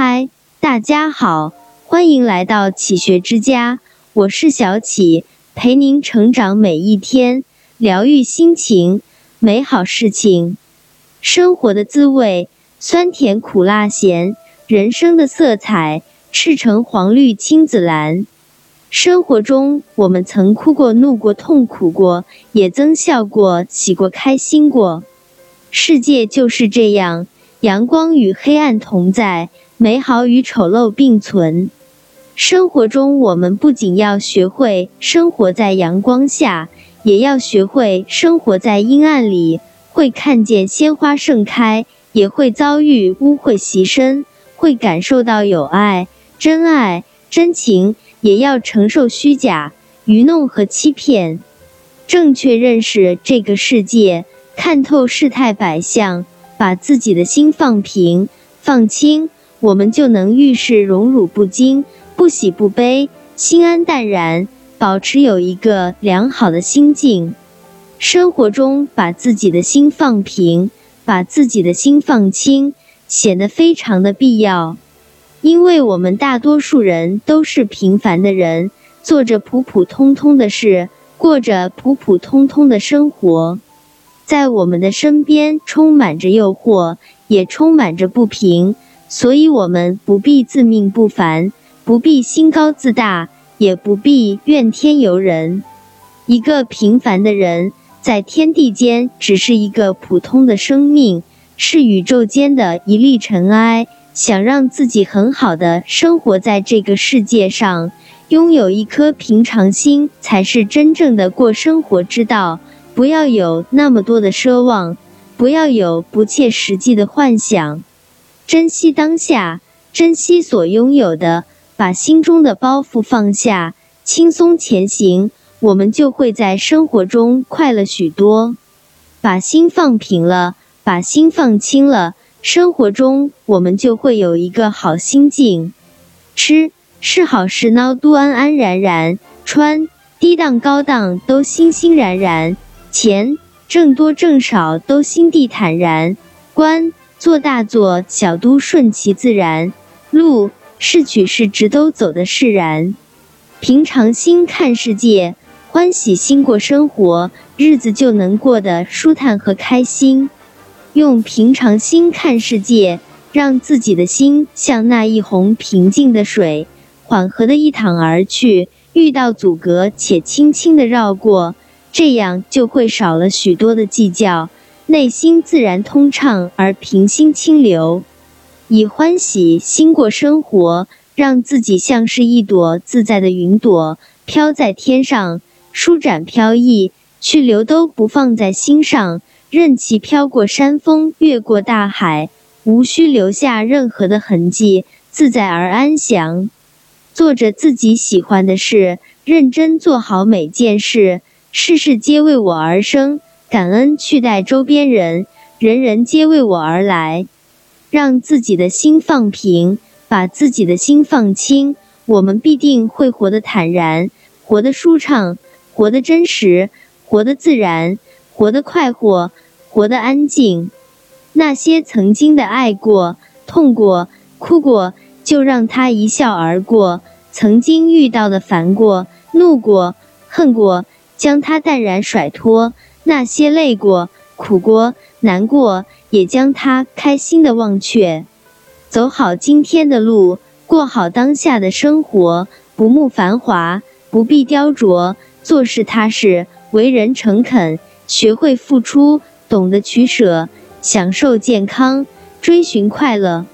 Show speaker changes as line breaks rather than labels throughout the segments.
嗨，大家好，欢迎来到启学之家，我是小启，陪您成长每一天，疗愈心情，美好事情。生活的滋味，酸甜苦辣咸，人生的色彩，赤橙黄绿青紫蓝。生活中，我们曾哭过、怒过、痛苦过，也曾笑过、喜过、开心过。世界就是这样，阳光与黑暗同在，美好与丑陋并存。生活中，我们不仅要学会生活在阳光下，也要学会生活在阴暗里。会看见鲜花盛开，也会遭遇污秽袭身；会感受到有爱、真爱、真情，也要承受虚假、愚弄和欺骗。正确认识这个世界。看透世态百相，把自己的心放平、放轻，我们就能遇事荣辱不惊、不喜不悲、心安淡然，保持有一个良好的心境。生活中把自己的心放平，把自己的心放轻，显得非常的必要。因为我们大多数人都是平凡的人，做着普普通通的事，过着普普通通的生活。在我们的身边充满着诱惑，也充满着不平，所以我们不必自命不凡，不必心高自大，也不必怨天尤人。一个平凡的人，在天地间只是一个普通的生命，是宇宙间的一粒尘埃。想让自己很好的生活在这个世界上，拥有一颗平常心，才是真正的过生活之道。不要有那么多的奢望，不要有不切实际的幻想，珍惜当下，珍惜所拥有的，把心中的包袱放下，轻松前行，我们就会在生活中快乐许多。把心放平了，把心放轻了，生活中我们就会有一个好心境。吃是好是孬都安安然然，穿低档高档都欣欣然然。钱挣多挣少都心地坦然，官做大做小都顺其自然，路是曲是直都走得释然。平常心看世界，欢喜心过生活，日子就能过得舒坦和开心。用平常心看世界，让自己的心像那一泓平静的水，缓和的一淌而去，遇到阻隔且轻轻的绕过。这样就会少了许多的计较，内心自然通畅而平心清流，以欢喜心过生活，让自己像是一朵自在的云朵，飘在天上，舒展飘逸，去留都不放在心上，任其飘过山峰，越过大海，无需留下任何的痕迹，自在而安详，做着自己喜欢的事，认真做好每件事。事事皆为我而生，感恩去待周边人，人人皆为我而来。让自己的心放平，把自己的心放轻，我们必定会活得坦然，活得舒畅，活得真实，活得自然，活得快活，活得安静。那些曾经的爱过、痛过、哭过，就让它一笑而过；曾经遇到的烦过、怒过、恨过。将它淡然甩脱，那些累过、苦过、难过，也将它开心的忘却。走好今天的路，过好当下的生活，不慕繁华，不必雕琢，做事踏实，为人诚恳，学会付出，懂得取舍，享受健康，追寻快乐。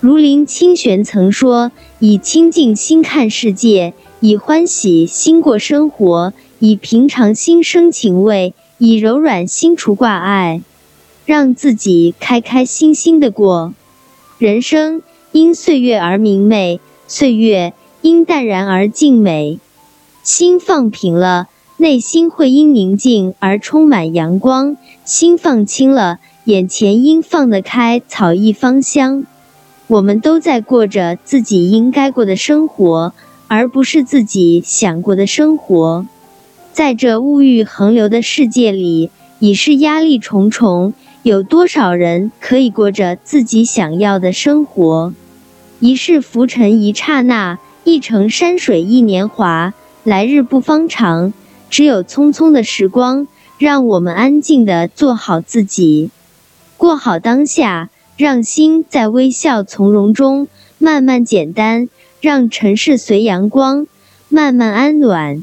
如林清玄曾说：“以清净心看世界，以欢喜心过生活。”以平常心生情味，以柔软心除挂碍，让自己开开心心的过人生。因岁月而明媚，岁月因淡然而静美。心放平了，内心会因宁静而充满阳光；心放轻了，眼前因放得开，草意芳香。我们都在过着自己应该过的生活，而不是自己想过的生活。在这物欲横流的世界里，已是压力重重。有多少人可以过着自己想要的生活？一世浮沉一刹那，一程山水一年华。来日不方长，只有匆匆的时光，让我们安静的做好自己，过好当下，让心在微笑从容中慢慢简单，让尘世随阳光慢慢安暖。